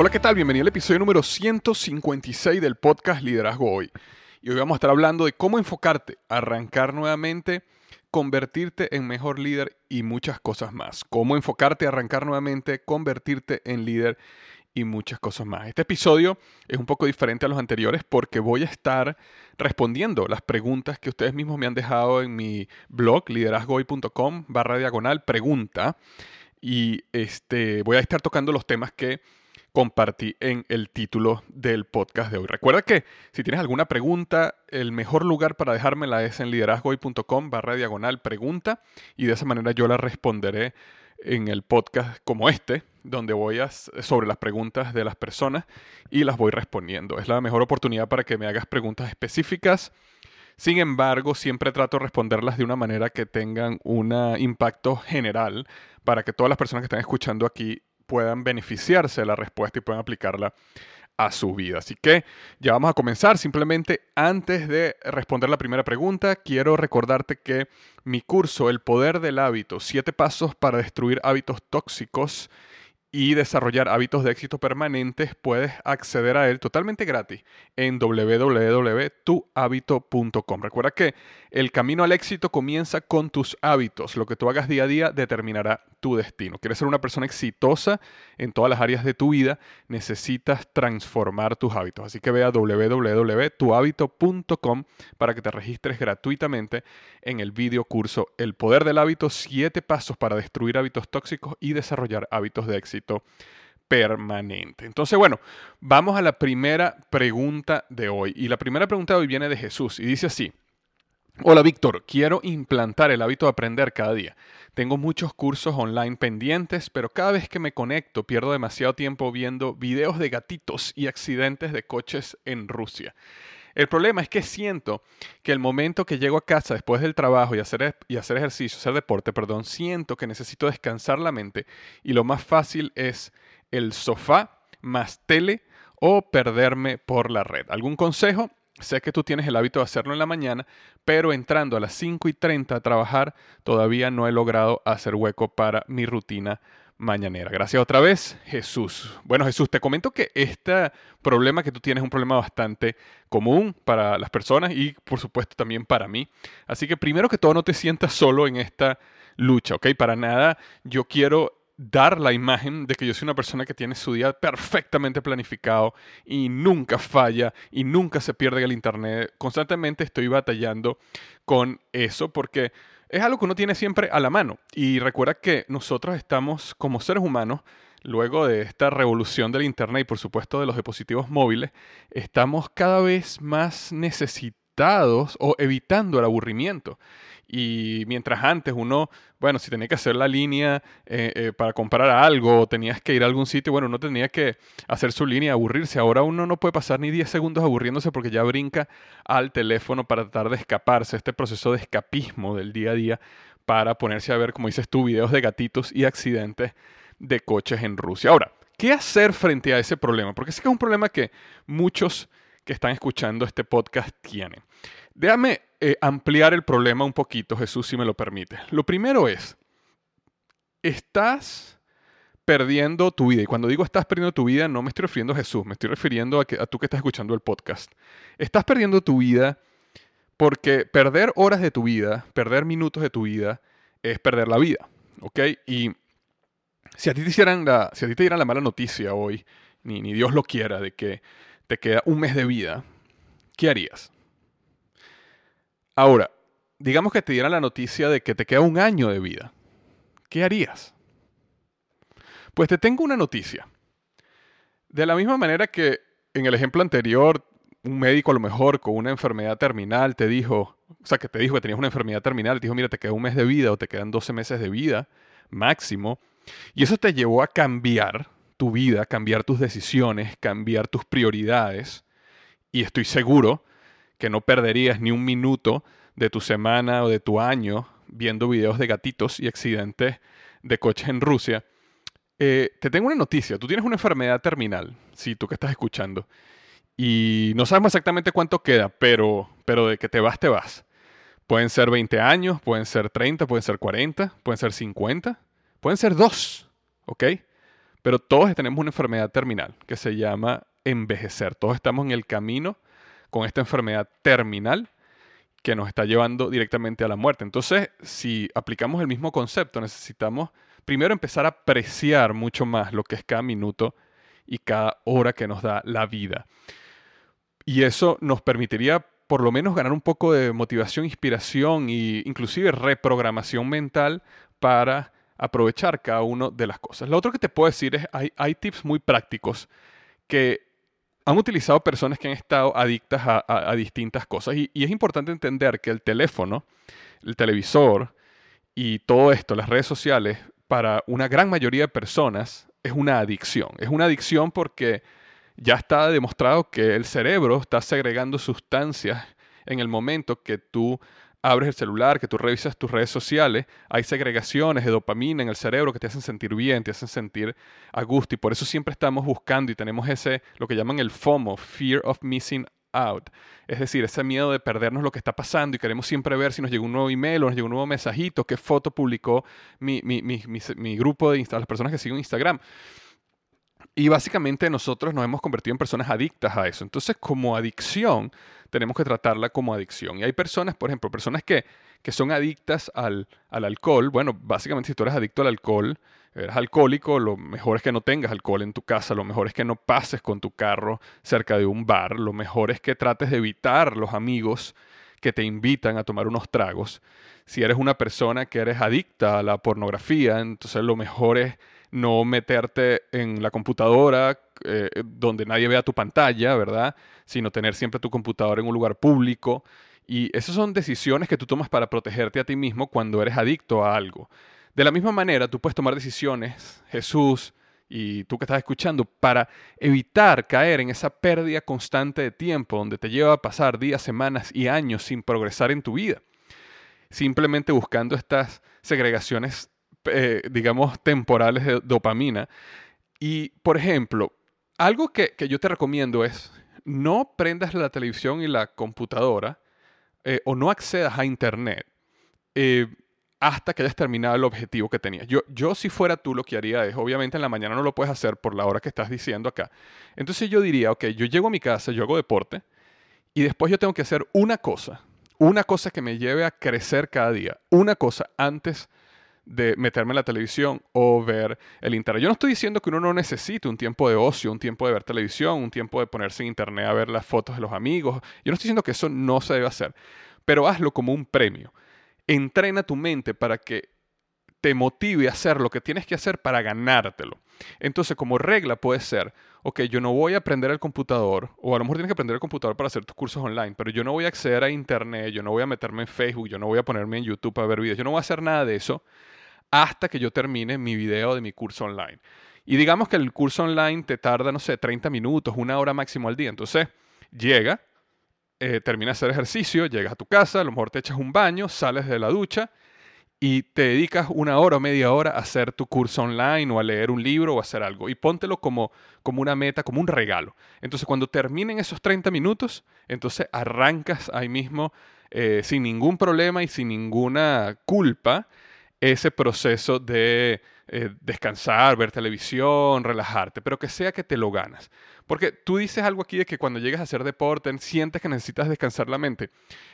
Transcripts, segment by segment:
Hola, ¿qué tal? Bienvenido al episodio número 156 del podcast Liderazgo Hoy. Y hoy vamos a estar hablando de cómo enfocarte, arrancar nuevamente, convertirte en mejor líder y muchas cosas más. Cómo enfocarte, arrancar nuevamente, convertirte en líder y muchas cosas más. Este episodio es un poco diferente a los anteriores porque voy a estar respondiendo las preguntas que ustedes mismos me han dejado en mi blog liderazgohoy.com barra diagonal pregunta y este voy a estar tocando los temas que compartí en el título del podcast de hoy. Recuerda que si tienes alguna pregunta, el mejor lugar para dejármela es en liderazgoy.com barra diagonal pregunta y de esa manera yo la responderé en el podcast como este, donde voy a, sobre las preguntas de las personas y las voy respondiendo. Es la mejor oportunidad para que me hagas preguntas específicas. Sin embargo, siempre trato de responderlas de una manera que tengan un impacto general para que todas las personas que están escuchando aquí puedan beneficiarse de la respuesta y puedan aplicarla a su vida. Así que ya vamos a comenzar. Simplemente antes de responder la primera pregunta, quiero recordarte que mi curso, El Poder del Hábito, siete pasos para destruir hábitos tóxicos, y desarrollar hábitos de éxito permanentes, puedes acceder a él totalmente gratis en www.tuhabito.com. Recuerda que el camino al éxito comienza con tus hábitos. Lo que tú hagas día a día determinará tu destino. ¿Quieres ser una persona exitosa en todas las áreas de tu vida? Necesitas transformar tus hábitos. Así que ve a www.tuhabito.com para que te registres gratuitamente en el video curso El Poder del Hábito, 7 pasos para destruir hábitos tóxicos y desarrollar hábitos de éxito permanente. Entonces, bueno, vamos a la primera pregunta de hoy. Y la primera pregunta de hoy viene de Jesús y dice así. Hola Víctor, quiero implantar el hábito de aprender cada día. Tengo muchos cursos online pendientes, pero cada vez que me conecto pierdo demasiado tiempo viendo videos de gatitos y accidentes de coches en Rusia. El problema es que siento que el momento que llego a casa después del trabajo y hacer, y hacer ejercicio, hacer deporte, perdón, siento que necesito descansar la mente y lo más fácil es el sofá más tele o perderme por la red. ¿Algún consejo? Sé que tú tienes el hábito de hacerlo en la mañana, pero entrando a las 5 y 30 a trabajar, todavía no he logrado hacer hueco para mi rutina mañanera. Gracias otra vez, Jesús. Bueno, Jesús, te comento que este problema que tú tienes es un problema bastante común para las personas y por supuesto también para mí. Así que primero que todo no te sientas solo en esta lucha, ¿ok? Para nada yo quiero dar la imagen de que yo soy una persona que tiene su día perfectamente planificado y nunca falla y nunca se pierde el internet. Constantemente estoy batallando con eso porque es algo que uno tiene siempre a la mano. Y recuerda que nosotros estamos como seres humanos, luego de esta revolución del Internet y por supuesto de los dispositivos móviles, estamos cada vez más necesitados o evitando el aburrimiento. Y mientras antes uno, bueno, si tenía que hacer la línea eh, eh, para comprar algo o tenías que ir a algún sitio, bueno, uno tenía que hacer su línea, aburrirse. Ahora uno no puede pasar ni 10 segundos aburriéndose porque ya brinca al teléfono para tratar de escaparse, este proceso de escapismo del día a día para ponerse a ver, como dices tú, videos de gatitos y accidentes de coches en Rusia. Ahora, ¿qué hacer frente a ese problema? Porque sé que es un problema que muchos que están escuchando este podcast tienen. Déjame eh, ampliar el problema un poquito, Jesús, si me lo permite. Lo primero es, estás perdiendo tu vida. Y cuando digo estás perdiendo tu vida, no me estoy refiriendo a Jesús, me estoy refiriendo a, que, tú que estás escuchando el podcast. Estás perdiendo tu vida porque perder horas de tu vida, perder minutos de tu vida, es perder la vida. ¿Ok? Y si a ti te, hicieran la, si a ti te dieran la mala noticia hoy, ni, ni Dios lo quiera, de que te queda un mes de vida, ¿qué harías? Ahora, digamos que te dieran la noticia de que te queda un año de vida, ¿qué harías? Pues te tengo una noticia. De la misma manera que en el ejemplo anterior, un médico a lo mejor con una enfermedad terminal te dijo, o sea, que te dijo que tenías una enfermedad terminal, te dijo, mira, te queda un mes de vida o te quedan 12 meses de vida máximo, y eso te llevó a cambiar tu vida, cambiar tus decisiones, cambiar tus prioridades. Y estoy seguro que no perderías ni un minuto de tu semana o de tu año viendo videos de gatitos y accidentes de coches en Rusia. Eh, te tengo una noticia, tú tienes una enfermedad terminal, sí, tú que estás escuchando, y no sabemos exactamente cuánto queda, pero, pero de que te vas, te vas. Pueden ser 20 años, pueden ser 30, pueden ser 40, pueden ser 50, pueden ser 2, ¿ok? Pero todos tenemos una enfermedad terminal que se llama envejecer. Todos estamos en el camino con esta enfermedad terminal que nos está llevando directamente a la muerte. Entonces, si aplicamos el mismo concepto, necesitamos primero empezar a apreciar mucho más lo que es cada minuto y cada hora que nos da la vida. Y eso nos permitiría por lo menos ganar un poco de motivación, inspiración e inclusive reprogramación mental para aprovechar cada una de las cosas. Lo otro que te puedo decir es, hay, hay tips muy prácticos que han utilizado personas que han estado adictas a, distintas cosas. Y, y, es importante entender que el teléfono, el televisor y todo esto, las redes sociales, para una gran mayoría de personas es una adicción. Es una adicción porque ya está demostrado que el cerebro está segregando sustancias en el momento que tú abres el celular, que tú revisas tus redes sociales, hay segregaciones de dopamina en el cerebro que te hacen sentir bien, te hacen sentir a gusto y por eso siempre estamos buscando y tenemos ese, lo que llaman el FOMO, Fear of Missing Out. Es decir, ese miedo de perdernos lo que está pasando y queremos siempre ver si nos llegó un nuevo email o nos llegó un nuevo mensajito, qué foto publicó mi, mi grupo de Instagram, las personas que siguen Instagram. Y básicamente nosotros nos hemos convertido en personas adictas a eso. Entonces, como adicción, tenemos que tratarla como adicción. Y hay personas, por ejemplo, personas que, que son adictas al, al, alcohol. Bueno, básicamente si tú eres adicto al alcohol, eres alcohólico, lo mejor es que no tengas alcohol en tu casa, lo mejor es que no pases con tu carro cerca de un bar, lo mejor es que trates de evitar los amigos que te invitan a tomar unos tragos. Si eres una persona que eres adicta a la pornografía, entonces lo mejor es no meterte en la computadora eh, donde nadie vea tu pantalla, ¿verdad? Sino tener siempre tu computadora en un lugar público. Y esas son decisiones que tú tomas para protegerte a ti mismo cuando eres adicto a algo. De la misma manera, tú puedes tomar decisiones, Jesús y tú que estás escuchando, para evitar caer en esa pérdida constante de tiempo donde te lleva a pasar días, semanas y años sin progresar en tu vida. Simplemente buscando estas segregaciones eh, digamos, temporales de dopamina. Y, por ejemplo, algo que, yo te recomiendo es no prendas la televisión y la computadora eh, o no accedas a Internet eh, hasta que hayas terminado el objetivo que tenías. Yo, yo, si fuera tú, lo que haría es, obviamente en la mañana no lo puedes hacer por la hora que estás diciendo acá. Entonces yo diría, ok, yo llego a mi casa, yo hago deporte y después yo tengo que hacer una cosa, una cosa que me lleve a crecer cada día, una cosa antes de meterme en la televisión o ver el internet. Yo no estoy diciendo que uno no necesite un tiempo de ocio, un tiempo de ver televisión, un tiempo de ponerse en internet a ver las fotos de los amigos. Yo no estoy diciendo que eso no se debe hacer, pero hazlo como un premio. Entrena tu mente para que te motive a hacer lo que tienes que hacer para ganártelo. Entonces, como regla puede ser, ok, yo no voy a aprender el computador, o a lo mejor tienes que aprender el computador para hacer tus cursos online, pero yo no voy a acceder a internet, yo no voy a meterme en Facebook, yo no voy a ponerme en YouTube a ver videos, yo no voy a hacer nada de eso hasta que yo termine mi video de mi curso online. Y digamos que el curso online te tarda, no sé, 30 minutos, una hora máximo al día. Entonces, llega, eh, termina de hacer ejercicio, llegas a tu casa, a lo mejor te echas un baño, sales de la ducha y te dedicas una hora o media hora a hacer tu curso online o a leer un libro o a hacer algo. Y póntelo como, como una meta, como un regalo. Entonces, cuando terminen esos 30 minutos, entonces arrancas ahí mismo eh, sin ningún problema y sin ninguna culpa ese proceso de eh, descansar, ver televisión, relajarte, pero que sea que te lo ganas. Porque tú dices algo aquí de que cuando llegas a hacer deporte sientes que necesitas descansar la mente.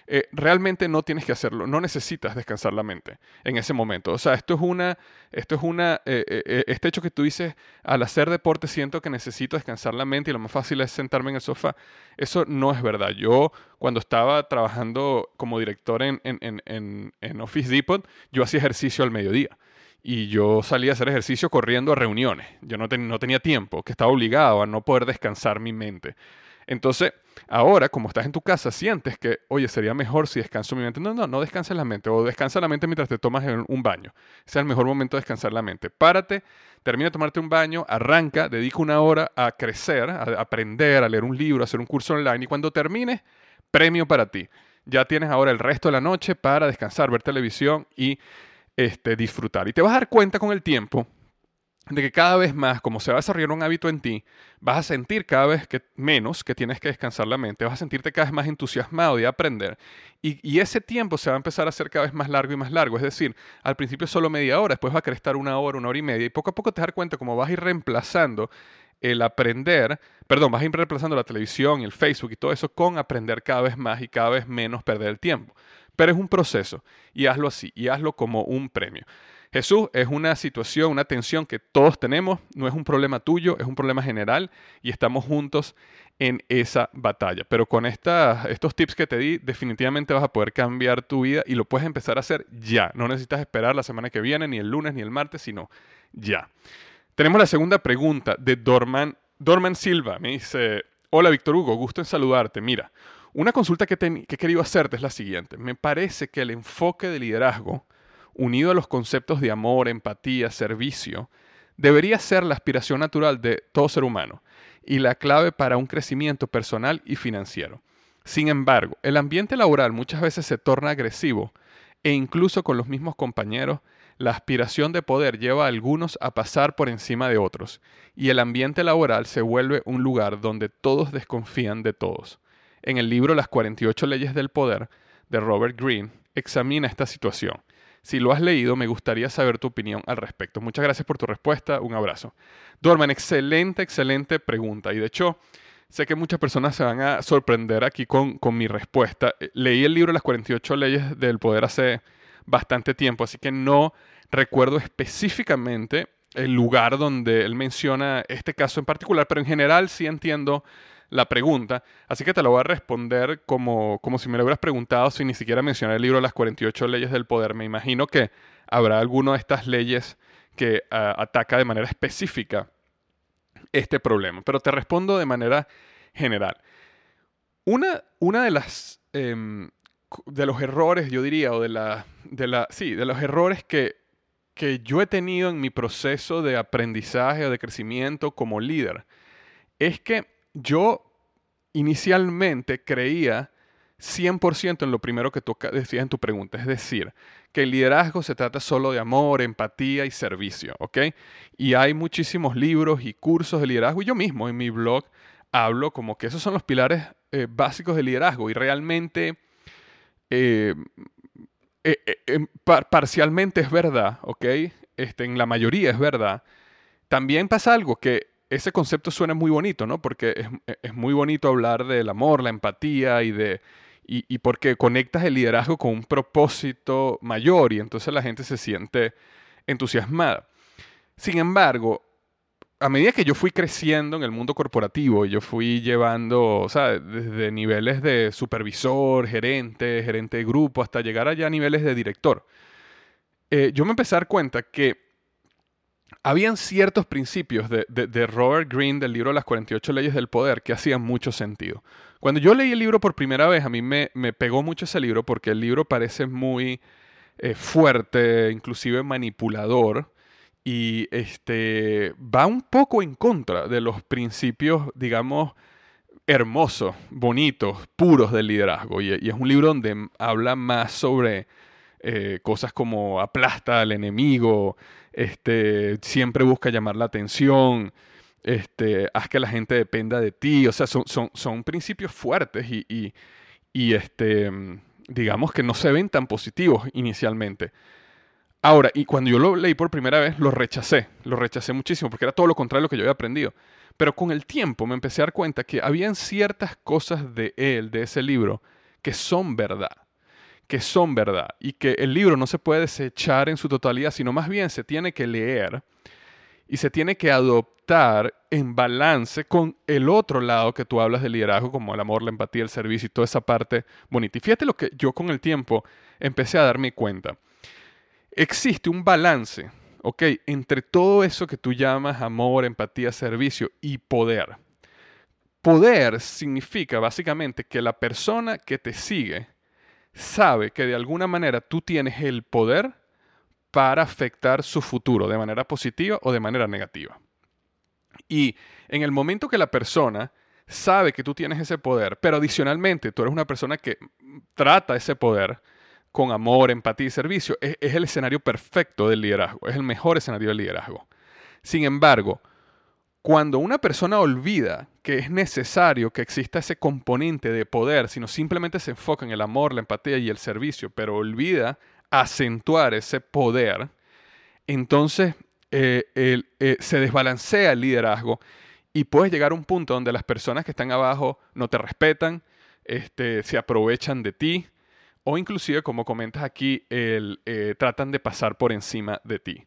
Eh, realmente no tienes que hacerlo, no necesitas descansar la mente en ese momento. O sea, esto es una, esto es una, eh, este hecho que tú dices, al hacer deporte siento que necesito descansar la mente y lo más fácil es sentarme en el sofá. Eso no es verdad. Yo cuando estaba trabajando como director en, en Office Depot, yo hacía ejercicio al mediodía y yo salía a hacer ejercicio corriendo a reuniones. Yo no, no, tenía tiempo, que estaba obligado a no poder descansar mi mente. Entonces, ahora, como estás en tu casa, sientes que, oye, sería mejor si descanso mi mente. No, no, no descanses la mente. O descansa la mente mientras te tomas un baño. Es el mejor momento de descansar la mente. Párate, termina de tomarte un baño, arranca, dedica una hora a crecer, a aprender, a leer un libro, a hacer un curso online. Y cuando termines, premio para ti. Ya tienes ahora el resto de la noche para descansar, ver televisión y este, disfrutar. Y te vas a dar cuenta con el tiempo de que cada vez más, como se va a desarrollar un hábito en ti, vas a sentir cada vez menos que tienes que descansar la mente, vas a sentirte cada vez más entusiasmado de aprender y, ese tiempo se va a empezar a hacer cada vez más largo y más largo. Es decir, al principio solo media hora, después va a querer una hora, una hora y media y poco a poco te vas a dar cuenta cómo vas a ir reemplazando el aprender, perdón, vas a ir reemplazando la televisión, el Facebook y todo eso con aprender cada vez más y cada vez menos perder el tiempo. Pero es un proceso y hazlo así y hazlo como un premio. Jesús es una situación, una tensión que todos tenemos, no es un problema tuyo, es un problema general y estamos juntos en esa batalla. Pero con estos tips que te di, definitivamente vas a poder cambiar tu vida y lo puedes empezar a hacer ya. No necesitas esperar la semana que viene, ni el lunes, ni el martes, sino ya. Tenemos la segunda pregunta de Dorman, Dorman Silva. Me dice, hola Víctor Hugo, gusto en saludarte. Mira, una consulta que, he querido hacerte es la siguiente. Me parece que el enfoque de liderazgo, unido a los conceptos de amor, empatía, servicio, debería ser la aspiración natural de todo ser humano y la clave para un crecimiento personal y financiero. Sin embargo, el ambiente laboral muchas veces se torna agresivo e incluso con los mismos compañeros, la aspiración de poder lleva a algunos a pasar por encima de otros y el ambiente laboral se vuelve un lugar donde todos desconfían de todos en el libro Las 48 leyes del poder de Robert Greene, examina esta situación. Si lo has leído, me gustaría saber tu opinión al respecto. Muchas gracias por tu respuesta. Un abrazo. Dorman, excelente, excelente pregunta. Y de hecho, sé que muchas personas se van a sorprender aquí con, con mi respuesta. Eh, leí el libro Las 48 leyes del poder hace bastante tiempo, así que no recuerdo específicamente el lugar donde él menciona este caso en particular, pero en general sí entiendo la pregunta, así que te lo voy a responder como, como si me lo hubieras preguntado sin ni siquiera mencionar el libro Las 48 leyes del poder. Me imagino que habrá alguna de estas leyes que ah, ataca de manera específica este problema, pero te respondo de manera general. Una, una de las... Em, de los errores, yo diría, o de la, de la, sí, de los errores que, que yo he tenido en mi proceso de aprendizaje o de crecimiento como líder, es que yo inicialmente creía 100% en lo primero que tú decías en tu pregunta, es decir, que el liderazgo se trata solo de amor, empatía y servicio, ¿ok? Y hay muchísimos libros y cursos de liderazgo, y yo mismo en mi blog hablo como que esos son los pilares eh, básicos del liderazgo, y realmente eh, eh, parcialmente es verdad, ¿ok? Este, en la mayoría es verdad. También pasa algo que ese concepto suena muy bonito, ¿no? Porque es, muy bonito hablar del amor, la empatía y de... Y, porque conectas el liderazgo con un propósito mayor y entonces la gente se siente entusiasmada. Sin embargo, a medida que yo fui creciendo en el mundo corporativo, yo fui llevando, o sea, desde niveles de supervisor, gerente, gerente de grupo, hasta llegar allá a niveles de director, eh, yo me empecé a dar cuenta que habían ciertos principios de, de, Robert Greene del libro Las 48 leyes del poder que hacían mucho sentido. Cuando yo leí el libro por primera vez, a mí me, me pegó mucho ese libro porque el libro parece muy eh, fuerte, inclusive manipulador, y este, va un poco en contra de los principios, digamos, hermosos, bonitos, puros del liderazgo. Y, es un libro donde habla más sobre eh, cosas como aplasta al enemigo, este, siempre busca llamar la atención, este, haz que la gente dependa de ti. O sea, son, son, son principios fuertes y, y, y este, digamos que no se ven tan positivos inicialmente. Ahora, y cuando yo lo leí por primera vez, lo rechacé, lo rechacé muchísimo, porque era todo lo contrario a lo que yo había aprendido. Pero con el tiempo me empecé a dar cuenta que habían ciertas cosas de él, de ese libro, que son verdad, que son verdad, y que el libro no se puede desechar en su totalidad, sino más bien se tiene que leer y se tiene que adoptar en balance con el otro lado que tú hablas de liderazgo, como el amor, la empatía, el servicio y toda esa parte bonita. Y fíjate lo que yo con el tiempo empecé a darme cuenta existe un balance, ¿ok? Entre todo eso que tú llamas amor, empatía, servicio y poder. Poder significa básicamente que la persona que te sigue sabe que de alguna manera tú tienes el poder para afectar su futuro de manera positiva o de manera negativa. Y en el momento que la persona sabe que tú tienes ese poder, pero adicionalmente tú eres una persona que trata ese poder, con amor, empatía y servicio, es, el escenario perfecto del liderazgo, es el mejor escenario del liderazgo. Sin embargo, cuando una persona olvida que es necesario que exista ese componente de poder, sino simplemente se enfoca en el amor, la empatía y el servicio, pero olvida acentuar ese poder, entonces eh, eh, se desbalancea el liderazgo y puedes llegar a un punto donde las personas que están abajo no te respetan, este, se aprovechan de ti, o inclusive, como comentas aquí, eh, tratan de pasar por encima de ti.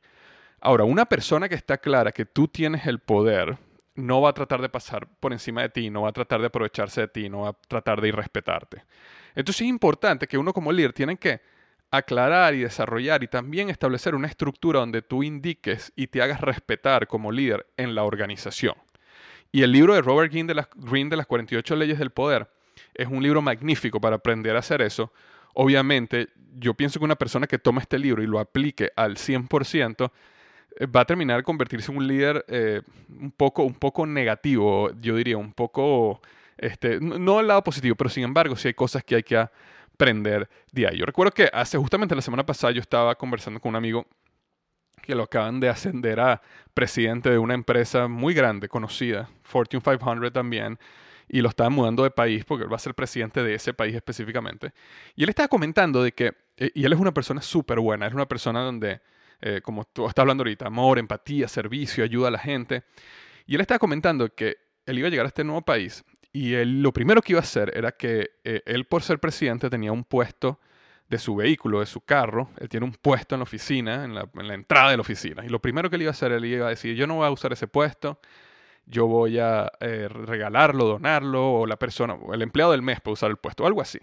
Ahora, una persona que está clara que tú tienes el poder, no va a tratar de pasar por encima de ti, no va a tratar de aprovecharse de ti, no va a tratar de irrespetarte. Entonces es importante que uno como líder tiene que aclarar y desarrollar y también establecer una estructura donde tú indiques y te hagas respetar como líder en la organización. Y el libro de Robert Greene de las, Green de las 48 leyes del poder es un libro magnífico para aprender a hacer eso, obviamente, yo pienso que una persona que toma este libro y lo aplique al 100%, eh, va a terminar convertirse en un líder eh, un, poco, un poco negativo, yo diría, un poco, este, no al lado positivo, pero sin embargo, sí hay cosas que hay que aprender de ahí. Yo recuerdo que hace justamente la semana pasada yo estaba conversando con un amigo que lo acaban de ascender a presidente de una empresa muy grande, conocida, Fortune 500 también, y lo estaba mudando de país porque él va a ser presidente de ese país específicamente. Y él estaba comentando de que, eh, y él es una persona súper buena, es una persona donde, eh, como tú estás hablando ahorita, amor, empatía, servicio, ayuda a la gente. Y él estaba comentando que él iba a llegar a este nuevo país y él, lo primero que iba a hacer era que eh, él por ser presidente tenía un puesto de su vehículo, de su carro, él tiene un puesto en la oficina, en la, en la entrada de la oficina. Y lo primero que él iba a hacer, él iba a decir, yo no voy a usar ese puesto, yo voy a eh, regalarlo, donarlo, o la persona, o el empleado del mes puede usar el puesto, algo así.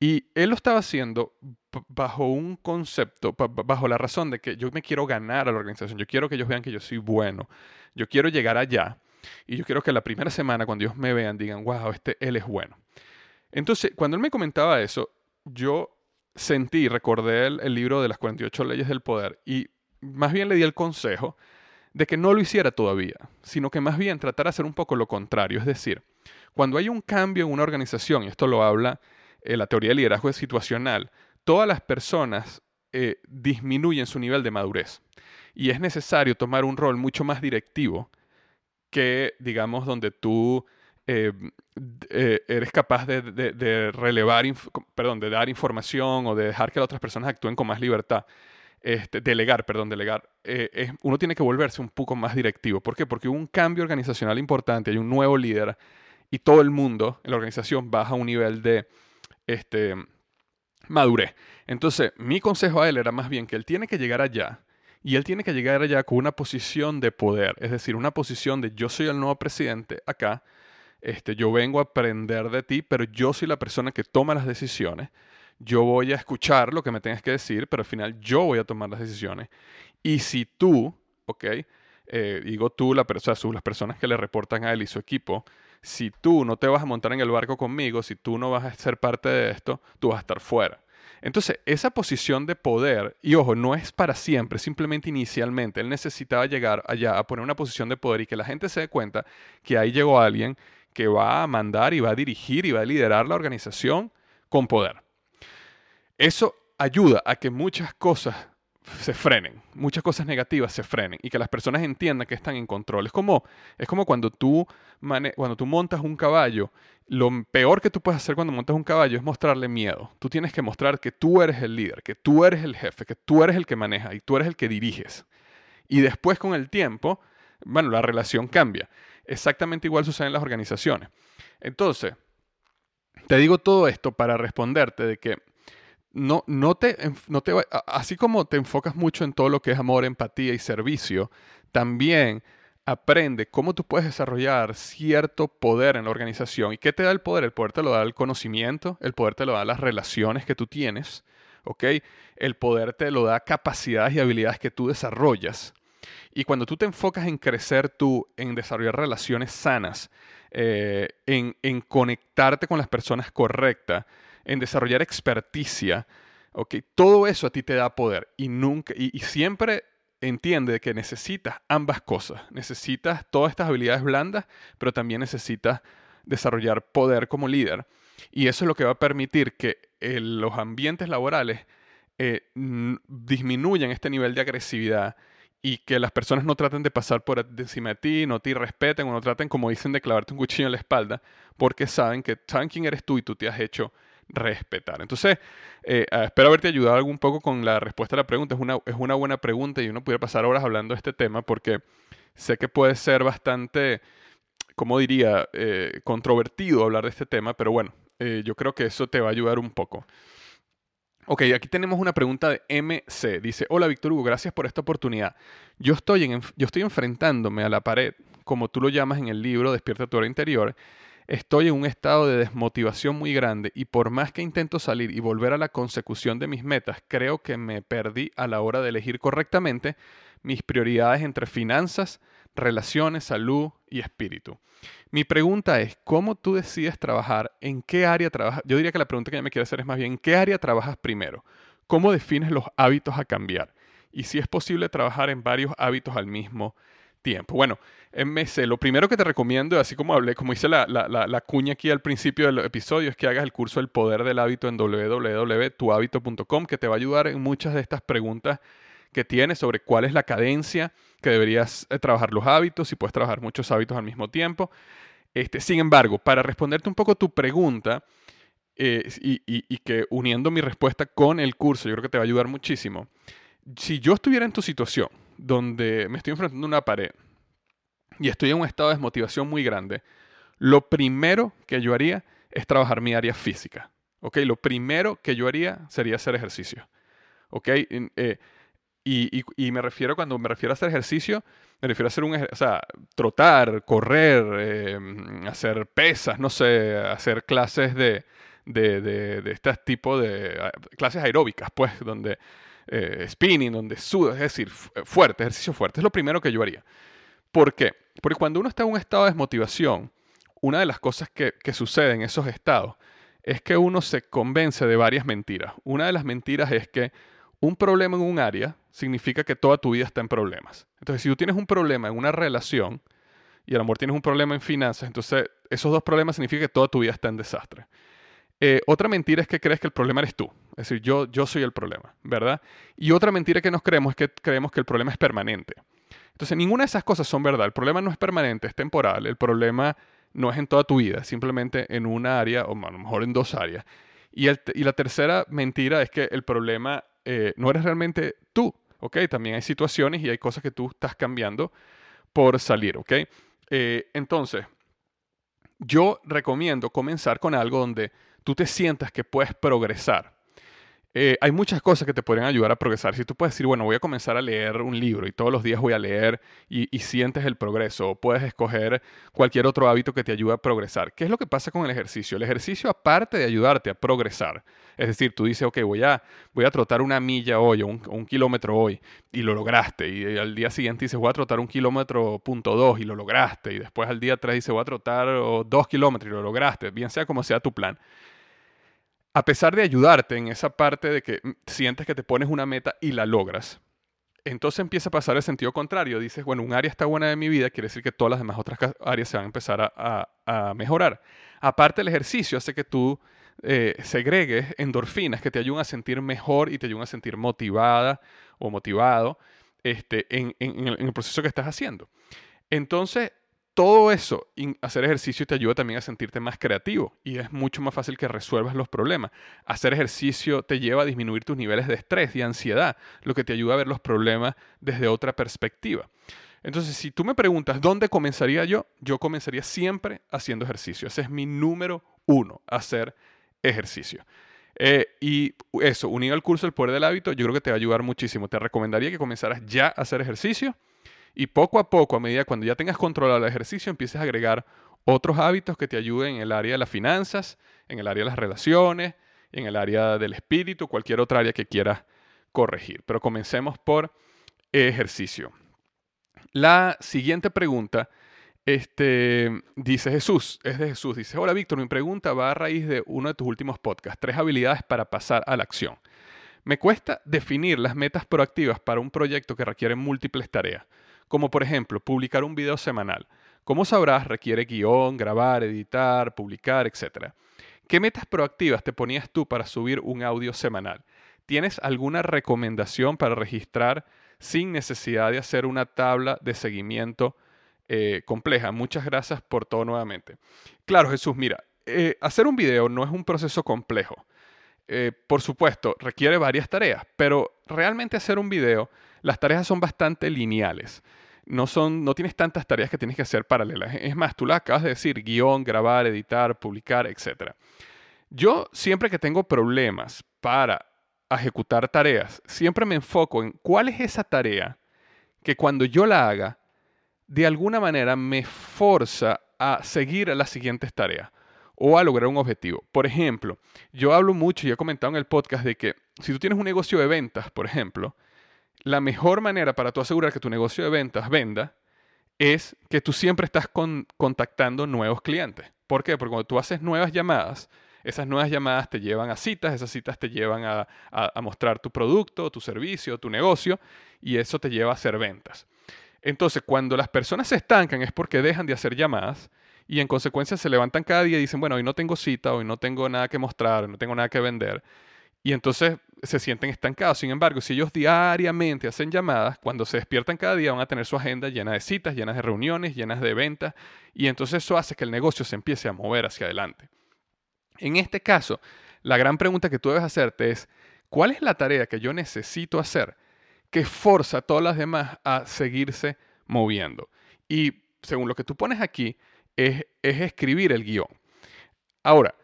Y él lo estaba haciendo bajo un concepto, bajo la razón de que yo me quiero ganar a la organización, yo quiero que ellos vean que yo soy bueno, yo quiero llegar allá y yo quiero que la primera semana cuando ellos me vean digan, wow, este, él es bueno. Entonces, cuando él me comentaba eso, yo sentí, recordé el, el libro de las 48 leyes del poder y más bien le di el consejo de que no lo hiciera todavía, sino que más bien tratara de hacer un poco lo contrario. Es decir, cuando hay un cambio en una organización, y esto lo habla eh, la teoría del liderazgo situacional, todas las personas eh, disminuyen su nivel de madurez. Y es necesario tomar un rol mucho más directivo que, digamos, donde tú eh, eres capaz de, de relevar, perdón, de dar información o de dejar que las otras personas actúen con más libertad. Este, delegar, perdón, delegar, eh, uno tiene que volverse un poco más directivo. ¿Por qué? Porque hubo un cambio organizacional importante, hay un nuevo líder y todo el mundo en la organización baja un nivel de este, madurez. Entonces, mi consejo a él era más bien que él tiene que llegar allá y él tiene que llegar allá con una posición de poder, es decir, una posición de yo soy el nuevo presidente acá, este, yo vengo a aprender de ti, pero yo soy la persona que toma las decisiones yo voy a escuchar lo que me tengas que decir, pero al final yo voy a tomar las decisiones. Y si tú, ¿ok? Eh, digo tú, las personas que le reportan a él y su equipo, si tú no te vas a montar en el barco conmigo, si tú no vas a ser parte de esto, tú vas a estar fuera. Entonces, esa posición de poder, y ojo, no es para siempre, simplemente inicialmente, él necesitaba llegar allá a poner una posición de poder y que la gente se dé cuenta que ahí llegó alguien que va a mandar y va a dirigir y va a liderar la organización con poder. Eso ayuda a que muchas cosas se frenen, muchas cosas negativas se frenen y que las personas entiendan que están en control. Es como, es como cuando, tú cuando tú montas un caballo, lo peor que tú puedes hacer cuando montas un caballo es mostrarle miedo. Tú tienes que mostrar que tú eres el líder, que tú eres el jefe, que tú eres el que maneja y tú eres el que diriges. Y después con el tiempo, bueno, la relación cambia. Exactamente igual sucede en las organizaciones. Entonces, te digo todo esto para responderte de que no, no te, no te, así como te enfocas mucho en todo lo que es amor, empatía y servicio, también aprende cómo tú puedes desarrollar cierto poder en la organización. ¿Y qué te da el poder? El poder te lo da el conocimiento, el poder te lo da las relaciones que tú tienes, ¿ok? El poder te lo da capacidades y habilidades que tú desarrollas. Y cuando tú te enfocas en crecer tú, en desarrollar relaciones sanas, eh, en, en conectarte con las personas correctas, en desarrollar experticia, ¿ok? Todo eso a ti te da poder y nunca, y, siempre entiende que necesitas ambas cosas. Necesitas todas estas habilidades blandas, pero también necesitas desarrollar poder como líder. Y eso es lo que va a permitir que eh, los ambientes laborales eh, disminuyan este nivel de agresividad y que las personas no traten de pasar por encima de ti, no te respeten o no traten, como dicen, de clavarte un cuchillo en la espalda, porque saben que saben quién eres tú y tú te has hecho respetar. Entonces, eh, ah, espero haberte ayudado un poco con la respuesta a la pregunta. Es una, es una buena pregunta y uno pudiera pasar horas hablando de este tema porque sé que puede ser bastante, como diría, eh, controvertido hablar de este tema, pero bueno, eh, yo creo que eso te va a ayudar un poco. Ok, aquí tenemos una pregunta de MC. Dice, hola Víctor Hugo, gracias por esta oportunidad. Yo estoy, en, yo estoy enfrentándome a la pared, como tú lo llamas en el libro Despierta tu hora interior, Estoy en un estado de desmotivación muy grande y por más que intento salir y volver a la consecución de mis metas, creo que me perdí a la hora de elegir correctamente mis prioridades entre finanzas, relaciones, salud y espíritu. Mi pregunta es, ¿cómo tú decides trabajar? ¿En qué área trabajas? Yo diría que la pregunta que yo me quiero hacer es más bien, ¿en qué área trabajas primero? ¿Cómo defines los hábitos a cambiar? Y si es posible trabajar en varios hábitos al mismo tiempo. Bueno, MC, lo primero que te recomiendo, así como hablé, como hice la, la, cuña aquí al principio del episodio, es que hagas el curso El Poder del Hábito en www.tuhabito.com, que te va a ayudar en muchas de estas preguntas que tienes sobre cuál es la cadencia que deberías eh, trabajar los hábitos, si puedes trabajar muchos hábitos al mismo tiempo. Este, sin embargo, para responderte un poco tu pregunta, eh, y, y que uniendo mi respuesta con el curso, yo creo que te va a ayudar muchísimo. Si yo estuviera en tu situación, donde me estoy enfrentando a una pared y estoy en un estado de desmotivación muy grande, lo primero que yo haría es trabajar mi área física. ¿Ok? Lo primero que yo haría sería hacer ejercicio. ¿Ok? Eh, y, me refiero, cuando me refiero a hacer ejercicio, me refiero a hacer un, o sea, trotar, correr, eh, hacer pesas, no sé, hacer clases de, de, de, de este tipo de clases aeróbicas, pues, donde eh, spinning, donde suda, es decir, eh, fuerte, ejercicio fuerte. Es lo primero que yo haría. ¿Por qué? Porque cuando uno está en un estado de desmotivación, una de las cosas que, que sucede en esos estados es que uno se convence de varias mentiras. Una de las mentiras es que un problema en un área significa que toda tu vida está en problemas. Entonces, si tú tienes un problema en una relación y a lo mejor tienes un problema en finanzas, entonces esos dos problemas significan que toda tu vida está en desastre. Eh, otra mentira es que crees que el problema eres tú. Es decir, yo, soy el problema, ¿verdad? Y otra mentira que nos creemos es que creemos que el problema es permanente. Entonces, ninguna de esas cosas son verdad. El problema no es permanente, es temporal. El problema no es en toda tu vida, simplemente en una área o a lo mejor en dos áreas. Y, y la tercera mentira es que el problema eh, no eres realmente tú, ¿ok? También hay situaciones y hay cosas que tú estás cambiando por salir, ¿ok? Eh, entonces, yo recomiendo comenzar con algo donde tú te sientas que puedes progresar. Eh, hay muchas cosas que te podrían ayudar a progresar. Si tú puedes decir, bueno, voy a comenzar a leer un libro y todos los días voy a leer y, sientes el progreso, puedes escoger cualquier otro hábito que te ayude a progresar. ¿Qué es lo que pasa con el ejercicio? El ejercicio, aparte de ayudarte a progresar, es decir, tú dices, ok, voy a, voy a trotar una milla hoy o un, kilómetro hoy y lo lograste, y al día siguiente dices, voy a trotar un kilómetro punto dos y lo lograste, y después al día tres dices, voy a trotar dos kilómetros y lo lograste, bien sea como sea tu plan a pesar de ayudarte en esa parte de que sientes que te pones una meta y la logras, entonces empieza a pasar el sentido contrario. Dices, bueno, un área está buena de mi vida, quiere decir que todas las demás otras áreas se van a empezar a, mejorar. Aparte, el ejercicio hace que tú eh, segregues endorfinas que te ayudan a sentir mejor y te ayudan a sentir motivada o motivado este, en, en el proceso que estás haciendo. Entonces, todo eso, hacer ejercicio te ayuda también a sentirte más creativo y es mucho más fácil que resuelvas los problemas. Hacer ejercicio te lleva a disminuir tus niveles de estrés y ansiedad, lo que te ayuda a ver los problemas desde otra perspectiva. Entonces, si tú me preguntas dónde comenzaría yo, yo comenzaría siempre haciendo ejercicio. Ese es mi número uno, hacer ejercicio. Eh, y eso, unido al curso El Poder del Hábito, yo creo que te va a ayudar muchísimo. Te recomendaría que comenzaras ya a hacer ejercicio y poco a poco, a medida cuando ya tengas controlado el ejercicio, empieces a agregar otros hábitos que te ayuden en el área de las finanzas, en el área de las relaciones, en el área del espíritu, cualquier otra área que quieras corregir. Pero comencemos por ejercicio. La siguiente pregunta, este, dice Jesús, es de Jesús. Dice, hola Víctor, mi pregunta va a raíz de uno de tus últimos podcasts, tres habilidades para pasar a la acción. Me cuesta definir las metas proactivas para un proyecto que requiere múltiples tareas como por ejemplo publicar un video semanal. Como sabrás, requiere guion, grabar, editar, publicar, etc. ¿Qué metas proactivas te ponías tú para subir un audio semanal? ¿Tienes alguna recomendación para registrar sin necesidad de hacer una tabla de seguimiento eh, compleja? Muchas gracias por todo nuevamente. Claro, Jesús, mira, eh, hacer un video no es un proceso complejo. Eh, por supuesto, requiere varias tareas, pero realmente hacer un video las tareas son bastante lineales. No, son, no tienes tantas tareas que tienes que hacer paralelas. Es más, tú la acabas de decir, guion, grabar, editar, publicar, etc. Yo siempre que tengo problemas para ejecutar tareas, siempre me enfoco en cuál es esa tarea que cuando yo la haga, de alguna manera me forza a seguir las siguientes tareas o a lograr un objetivo. Por ejemplo, yo hablo mucho y he comentado en el podcast de que si tú tienes un negocio de ventas, por ejemplo, la mejor manera para tú asegurar que tu negocio de ventas venda es que tú siempre estás contactando nuevos clientes. ¿Por qué? Porque cuando tú haces nuevas llamadas, esas nuevas llamadas te llevan a citas, esas citas te llevan a, a, mostrar tu producto, tu servicio, tu negocio, y eso te lleva a hacer ventas. Entonces, cuando las personas se estancan es porque dejan de hacer llamadas y en consecuencia se levantan cada día y dicen, bueno, hoy no tengo cita, hoy no tengo nada que mostrar, no tengo nada que vender. Y entonces se sienten estancados. Sin embargo, si ellos diariamente hacen llamadas, cuando se despiertan cada día van a tener su agenda llena de citas, llenas de reuniones, llenas de ventas, y entonces eso hace que el negocio se empiece a mover hacia adelante. En este caso, la gran pregunta que tú debes hacerte es, ¿cuál es la tarea que yo necesito hacer que forza a todas las demás a seguirse moviendo? Y según lo que tú pones aquí, es, es escribir el guion. Ahora,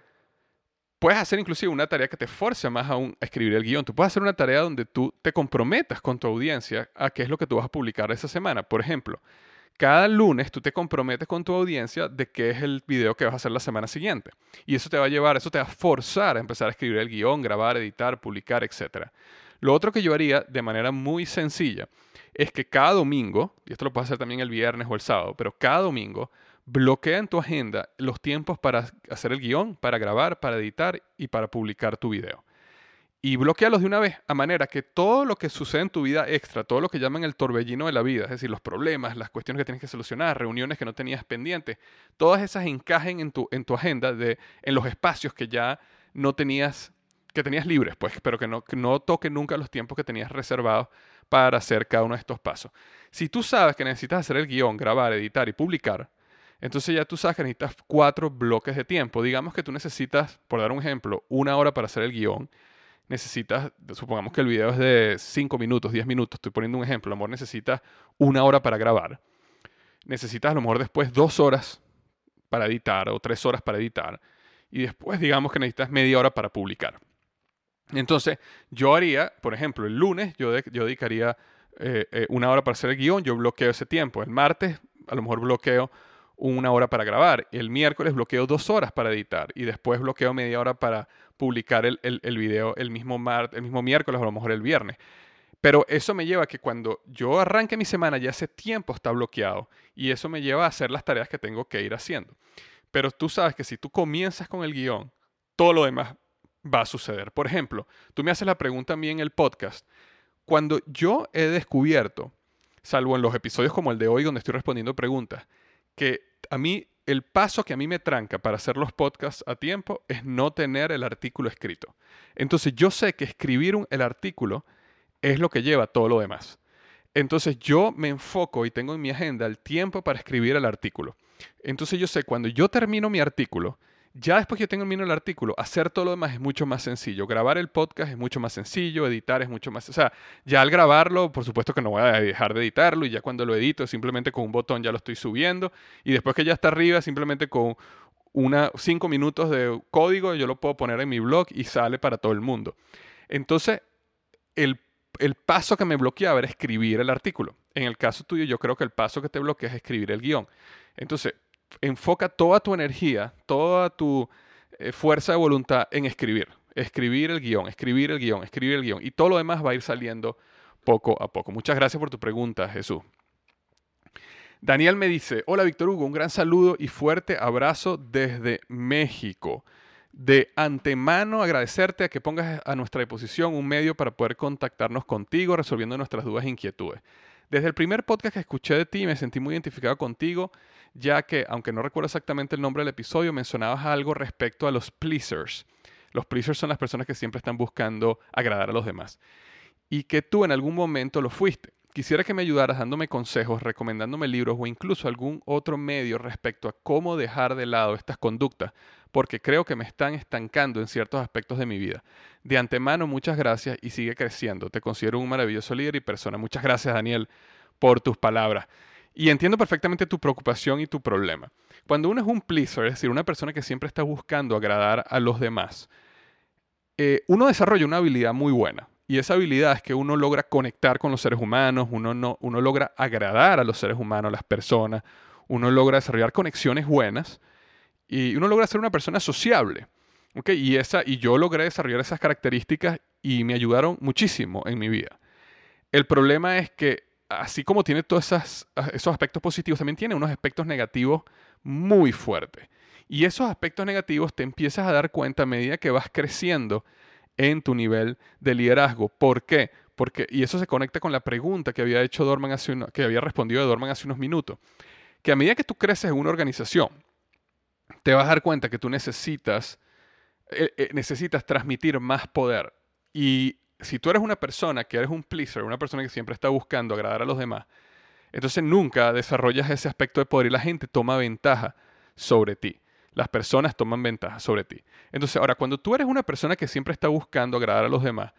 puedes hacer inclusive una tarea que te force más aún a escribir el guion. Tú puedes hacer una tarea donde tú te comprometas con tu audiencia a qué es lo que tú vas a publicar esa semana. Por ejemplo, cada lunes tú te comprometes con tu audiencia de qué es el video que vas a hacer la semana siguiente. Y eso te va a llevar, eso te va a forzar a empezar a escribir el guion, grabar, editar, publicar, etc. Lo otro que yo haría de manera muy sencilla es que cada domingo, y esto lo puedes hacer también el viernes o el sábado, pero cada domingo Bloquea en tu agenda los tiempos para hacer el guion, para grabar, para editar y para publicar tu video. Y bloquealos de una vez, a manera que todo lo que sucede en tu vida extra, todo lo que llaman el torbellino de la vida, es decir, los problemas, las cuestiones que tienes que solucionar, reuniones que no tenías pendientes, todas esas encajen en tu, en tu agenda, de, en los espacios que ya no tenías, que tenías libres, pues, pero que no, que no toquen nunca los tiempos que tenías reservados para hacer cada uno de estos pasos. Si tú sabes que necesitas hacer el guion, grabar, editar y publicar, entonces ya tú sabes que necesitas cuatro bloques de tiempo. Digamos que tú necesitas, por dar un ejemplo, una hora para hacer el guion. Necesitas, supongamos que el video es de cinco minutos, diez minutos, estoy poniendo un ejemplo, a lo mejor necesitas una hora para grabar. Necesitas a lo mejor después dos horas para editar o tres horas para editar. Y después digamos que necesitas media hora para publicar. Entonces, yo haría, por ejemplo, el lunes yo, yo dedicaría eh, eh, una hora para hacer el guion, yo bloqueo ese tiempo. El martes, a lo mejor bloqueo una hora para grabar. El miércoles bloqueo dos horas para editar y después bloqueo media hora para publicar el, el, video el mismo, el mismo miércoles o a lo mejor el viernes. Pero eso me lleva a que cuando yo arranque mi semana ya ese tiempo está bloqueado y eso me lleva a hacer las tareas que tengo que ir haciendo. Pero tú sabes que si tú comienzas con el guion, todo lo demás va a suceder. Por ejemplo, tú me haces la pregunta a mí en el podcast. Cuando yo he descubierto, salvo en los episodios como el de hoy donde estoy respondiendo preguntas, que a mí el paso que a mí me tranca para hacer los podcasts a tiempo es no tener el artículo escrito. Entonces yo sé que escribir el artículo es lo que lleva todo lo demás. Entonces yo me enfoco y tengo en mi agenda el tiempo para escribir el artículo. Entonces yo sé, cuando yo termino mi artículo, ya después que yo termino el artículo, hacer todo lo demás es mucho más sencillo. Grabar el podcast es mucho más sencillo, editar es mucho más... O sea, ya al grabarlo, por supuesto que no voy a dejar de editarlo y ya cuando lo edito, simplemente con un botón ya lo estoy subiendo y después que ya está arriba, simplemente con una, cinco minutos de código yo lo puedo poner en mi blog y sale para todo el mundo. Entonces, el el paso que me bloqueaba era escribir el artículo. En el caso tuyo, yo creo que el paso que te bloquea es escribir el guion. Entonces, enfoca toda tu energía, toda tu eh, fuerza de voluntad en escribir. Escribir el guion, escribir el guion, escribir el guion. Y todo lo demás va a ir saliendo poco a poco. Muchas gracias por tu pregunta, Jesús. Daniel me dice, hola Víctor Hugo, un gran saludo y fuerte abrazo desde México de antemano agradecerte a que pongas a nuestra disposición un medio para poder contactarnos contigo resolviendo nuestras dudas e inquietudes. Desde el primer podcast que escuché de ti me sentí muy identificado contigo, ya que, aunque no recuerdo exactamente el nombre del episodio, mencionabas algo respecto a los pleasers. Los pleasers son las personas que siempre están buscando agradar a los demás. Y que tú en algún momento lo fuiste. Quisiera que me ayudaras dándome consejos, recomendándome libros o incluso algún otro medio respecto a cómo dejar de lado estas conductas porque creo que me están estancando en ciertos aspectos de mi vida. De antemano, muchas gracias y sigue creciendo. Te considero un maravilloso líder y persona. Muchas gracias, Daniel, por tus palabras. Y entiendo perfectamente tu preocupación y tu problema. Cuando uno es un pleaser, es decir, una persona que siempre está buscando agradar a los demás, eh, uno desarrolla una habilidad muy buena. Y esa habilidad es que uno logra conectar con los seres humanos, uno, no, uno logra agradar a los seres humanos, a las personas, uno logra desarrollar conexiones buenas y uno logra ser una persona sociable. ¿Okay? Y, esa, y yo logré desarrollar esas características y me ayudaron muchísimo en mi vida. El problema es que así como tiene todos esos aspectos positivos, también tiene unos aspectos negativos muy fuertes. Y esos aspectos negativos te empiezas a dar cuenta a medida que vas creciendo en tu nivel de liderazgo. ¿Por qué? Porque, y eso se conecta con la pregunta que había hecho Dorman que había respondido Dorman hace unos minutos. Que a medida que tú creces en una organización, te vas a dar cuenta que tú necesitas, eh, eh, necesitas transmitir más poder. Y si tú eres una persona que eres un pleaser, una persona que siempre está buscando agradar a los demás, entonces nunca desarrollas ese aspecto de poder y la gente toma ventaja sobre ti. Las personas toman ventaja sobre ti. Entonces, ahora, cuando tú eres una persona que siempre está buscando agradar a los demás,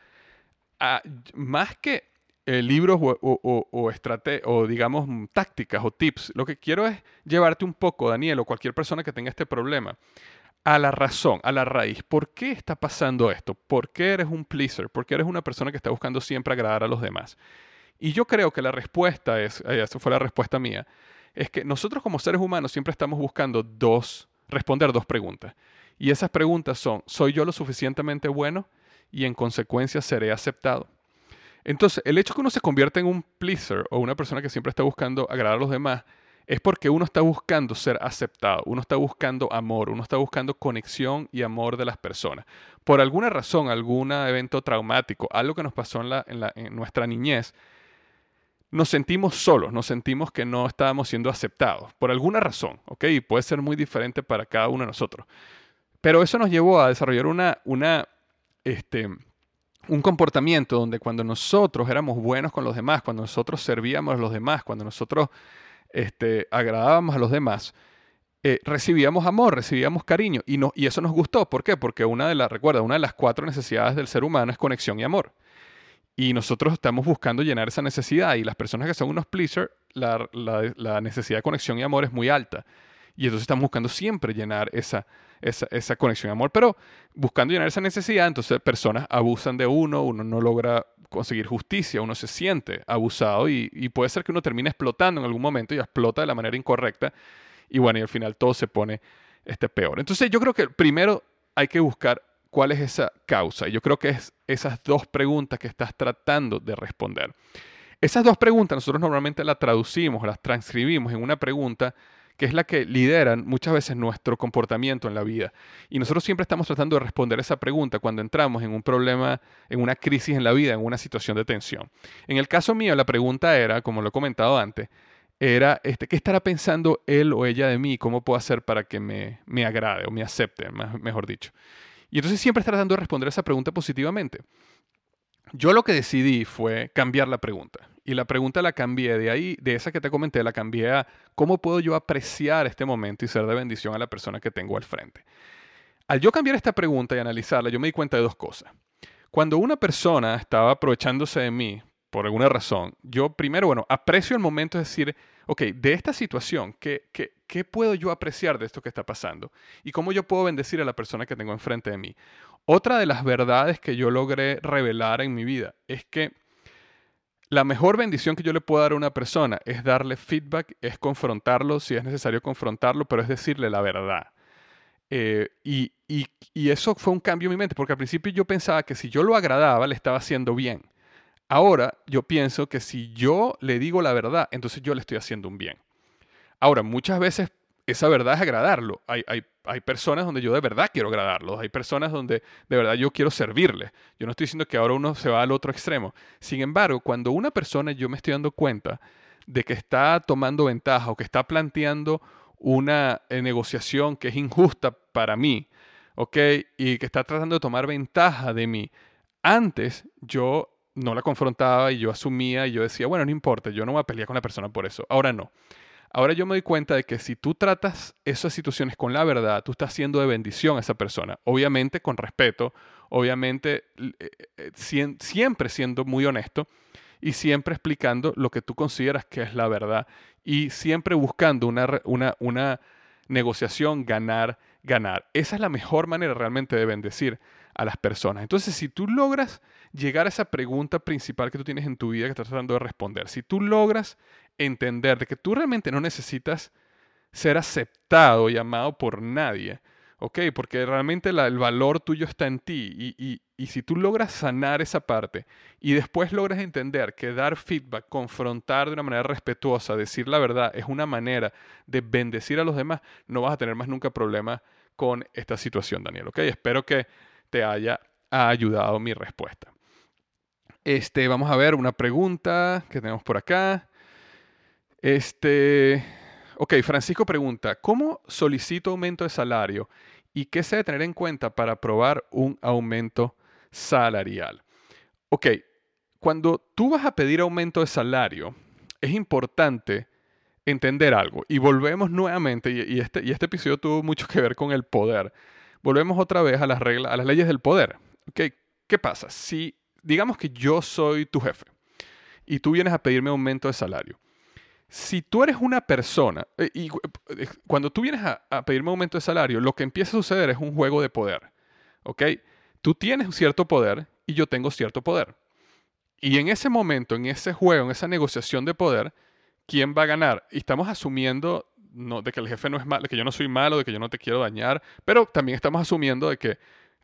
más que eh, libros o, o, o, digamos tácticas o tips. Lo que quiero es llevarte un poco, Daniel, o cualquier persona que tenga este problema, a la razón, a la raíz. ¿Por qué está pasando esto? ¿Por qué eres un pleaser? ¿Por qué eres una persona que está buscando siempre agradar a los demás? Y yo creo que la respuesta es, eh, esa fue la respuesta mía, es que nosotros como seres humanos siempre estamos buscando dos, responder dos preguntas. Y esas preguntas son, ¿soy yo lo suficientemente bueno? Y en consecuencia seré aceptado. Entonces, el hecho que uno se convierta en un pleaser o una persona que siempre está buscando agradar a los demás es porque uno está buscando ser aceptado, uno está buscando amor, uno está buscando conexión y amor de las personas. Por alguna razón, algún evento traumático, algo que nos pasó en, nuestra niñez, nos sentimos solos, nos sentimos que no estábamos siendo aceptados, por alguna razón, ¿ok? Y puede ser muy diferente para cada uno de nosotros. Pero eso nos llevó a desarrollar este, un comportamiento donde cuando nosotros éramos buenos con los demás, cuando nosotros servíamos a los demás, cuando nosotros este, agradábamos a los demás, eh, recibíamos amor, recibíamos cariño y, no, y eso nos gustó. ¿Por qué? Porque una de las, recuerda, una de las cuatro necesidades del ser humano es conexión y amor. Y nosotros estamos buscando llenar esa necesidad y las personas que son unos pleasers, la, la necesidad de conexión y amor es muy alta. Y entonces estamos buscando siempre llenar esa, esa, conexión de amor, pero buscando llenar esa necesidad, entonces personas abusan de uno, uno no logra conseguir justicia, uno se siente abusado y, puede ser que uno termine explotando en algún momento y explota de la manera incorrecta y bueno, y al final todo se pone este, peor. Entonces yo creo que primero hay que buscar cuál es esa causa. Y yo creo que es esas dos preguntas que estás tratando de responder. Esas dos preguntas nosotros normalmente las traducimos, las transcribimos en una pregunta que es la que lideran muchas veces nuestro comportamiento en la vida. Y nosotros siempre estamos tratando de responder esa pregunta cuando entramos en un problema, en una crisis en la vida, en una situación de tensión. En el caso mío, la pregunta era, como lo he comentado antes, era, este, ¿qué estará pensando él o ella de mí? ¿Cómo puedo hacer para que me, me agrade o me acepte, mejor dicho? Y entonces siempre estar tratando de responder esa pregunta positivamente. Yo lo que decidí fue cambiar la pregunta. Y la pregunta la cambié de ahí, de esa que te comenté, la cambié a cómo puedo yo apreciar este momento y ser de bendición a la persona que tengo al frente. Al yo cambiar esta pregunta y analizarla, yo me di cuenta de dos cosas. Cuando una persona estaba aprovechándose de mí por alguna razón, yo primero, bueno, aprecio el momento de decir, ok, de esta situación, ¿qué, qué, qué puedo yo apreciar de esto que está pasando? ¿Y cómo yo puedo bendecir a la persona que tengo enfrente de mí? Otra de las verdades que yo logré revelar en mi vida es que la mejor bendición que yo le puedo dar a una persona es darle feedback, es confrontarlo, si es necesario confrontarlo, pero es decirle la verdad. Eh, y, y, eso fue un cambio en mi mente, porque al principio yo pensaba que si yo lo agradaba, le estaba haciendo bien. Ahora yo pienso que si yo le digo la verdad, entonces yo le estoy haciendo un bien. Ahora, muchas veces esa verdad es agradarlo. Hay, hay, hay, personas donde yo de verdad quiero agradarlos. Hay personas donde de verdad yo quiero servirles. Yo no estoy diciendo que ahora uno se va al otro extremo. Sin embargo, cuando una persona yo me estoy dando cuenta de que está tomando ventaja o que está planteando una eh, negociación que es injusta para mí, ¿ok? Y que está tratando de tomar ventaja de mí. Antes yo no la confrontaba y yo asumía y yo decía, bueno, no importa, yo no voy a pelear con la persona por eso. Ahora no. Ahora yo me doy cuenta de que si tú tratas esas situaciones con la verdad, tú estás haciendo de bendición a esa persona. Obviamente con respeto, obviamente eh, eh, siempre siendo muy honesto y siempre explicando lo que tú consideras que es la verdad y siempre buscando una, una, una negociación ganar, ganar. Esa es la mejor manera realmente de bendecir a las personas. Entonces, si tú logras llegar a esa pregunta principal que tú tienes en tu vida que estás tratando de responder, si tú logras entender de que tú realmente no necesitas ser aceptado y amado por nadie, ¿ok? Porque realmente el valor tuyo está en ti y, y si tú logras sanar esa parte y después logras entender que dar feedback, confrontar de una manera respetuosa, decir la verdad, es una manera de bendecir a los demás, no vas a tener más nunca problemas con esta situación, Daniel, ¿ok? Espero que te haya ayudado mi respuesta. Este, vamos a ver una pregunta que tenemos por acá. Este, ok, Francisco pregunta, ¿cómo solicito aumento de salario y qué se debe tener en cuenta para aprobar un aumento salarial? Ok, cuando tú vas a pedir aumento de salario, es importante entender algo. Y volvemos nuevamente, y, este, y este episodio tuvo mucho que ver con el poder volvemos otra vez a las reglas, a las leyes del poder. ¿Qué pasa? Si digamos que yo soy tu jefe y tú vienes a pedirme aumento de salario. Si tú eres una persona, eh, y eh, cuando tú vienes a, a, pedirme aumento de salario, lo que empieza a suceder es un juego de poder. ¿Ok? Tú tienes cierto poder y yo tengo cierto poder. Y en ese momento, en ese juego, en esa negociación de poder, ¿quién va a ganar? Y estamos asumiendo no, de que el jefe no es malo, de que yo no soy malo, de que yo no te quiero dañar, pero también estamos asumiendo de que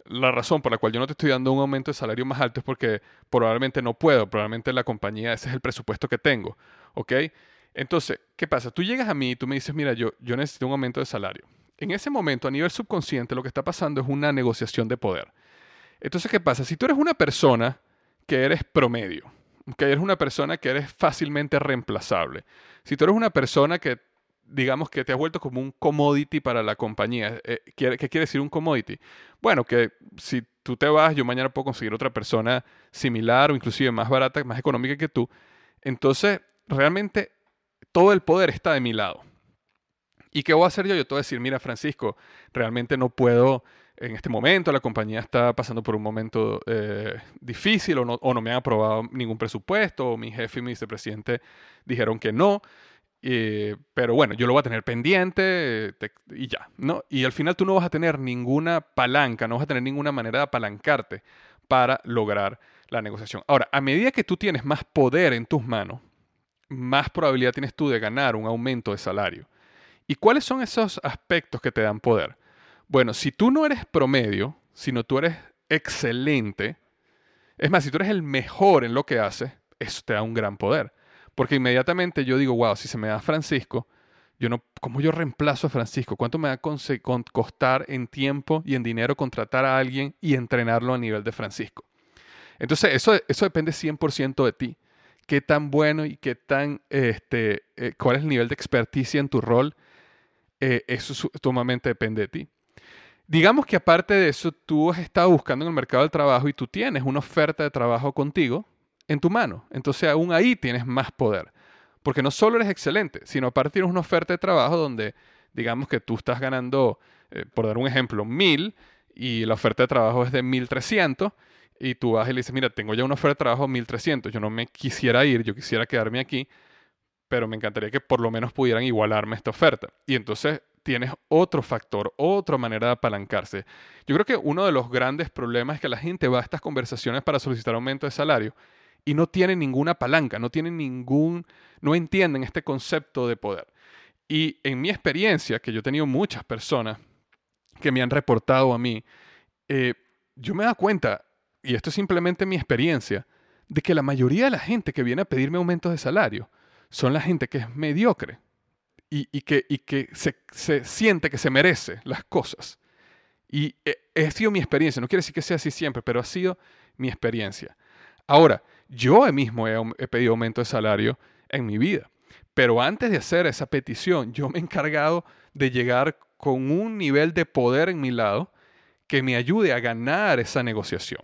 la razón por la cual yo no te estoy dando un aumento de salario más alto es porque probablemente no puedo, probablemente la compañía, ese es el presupuesto que tengo, ¿ok? Entonces, ¿qué pasa? Tú llegas a mí y tú me dices, mira, yo, yo necesito un aumento de salario. En ese momento, a nivel subconsciente, lo que está pasando es una negociación de poder. Entonces, ¿qué pasa? Si tú eres una persona que eres promedio, que eres una persona que eres fácilmente reemplazable, si tú eres una persona que digamos que te has vuelto como un commodity para la compañía. Eh, ¿Qué quiere decir un commodity? Bueno, que si tú te vas, yo mañana puedo conseguir otra persona similar o inclusive más barata, más económica que tú. Entonces, realmente todo el poder está de mi lado. ¿Y qué voy a hacer yo? Yo te voy a decir, mira, Francisco, realmente no puedo en este momento, la compañía está pasando por un momento eh, difícil o no, o no me han aprobado ningún presupuesto, o mi jefe y mi vicepresidente dijeron que no. Pero bueno, yo lo voy a tener pendiente y ya, ¿no? Y al final tú no vas a tener ninguna palanca, no vas a tener ninguna manera de apalancarte para lograr la negociación. Ahora, a medida que tú tienes más poder en tus manos, más probabilidad tienes tú de ganar un aumento de salario. ¿Y cuáles son esos aspectos que te dan poder? Bueno, si tú no eres promedio, sino tú eres excelente, es más, si tú eres el mejor en lo que haces, eso te da un gran poder. Porque inmediatamente yo digo, wow, si se me da Francisco, yo no, ¿cómo yo reemplazo a Francisco? ¿Cuánto me va a costar en tiempo y en dinero contratar a alguien y entrenarlo a nivel de Francisco? Entonces, eso, eso depende 100% de ti. Qué tan bueno y qué tan, este, eh, cuál es el nivel de experticia en tu rol, eh, eso sumamente depende de ti. Digamos que aparte de eso, tú has estado buscando en el mercado del trabajo y tú tienes una oferta de trabajo contigo en tu mano. Entonces aún ahí tienes más poder. Porque no solo eres excelente, sino aparte tienes una oferta de trabajo donde, digamos que tú estás ganando, eh, por dar un ejemplo, mil y la oferta de trabajo es de 1300 y tú vas y le dices, mira, tengo ya una oferta de trabajo de 1300, yo no me quisiera ir, yo quisiera quedarme aquí, pero me encantaría que por lo menos pudieran igualarme esta oferta. Y entonces tienes otro factor, otra manera de apalancarse. Yo creo que uno de los grandes problemas es que la gente va a estas conversaciones para solicitar aumento de salario y no tienen ninguna palanca, no tienen ningún, no entienden este concepto de poder. Y en mi experiencia, que yo he tenido muchas personas que me han reportado a mí, eh, yo me dado cuenta, y esto es simplemente mi experiencia, de que la mayoría de la gente que viene a pedirme aumentos de salario son la gente que es mediocre y, que, y que se, se, siente que se merece las cosas. Y ha sido mi experiencia, no quiere decir que sea así siempre, pero ha sido mi experiencia. Ahora, yo mismo he, pedido aumento de salario en mi vida, pero antes de hacer esa petición, yo me he encargado de llegar con un nivel de poder en mi lado que me ayude a ganar esa negociación.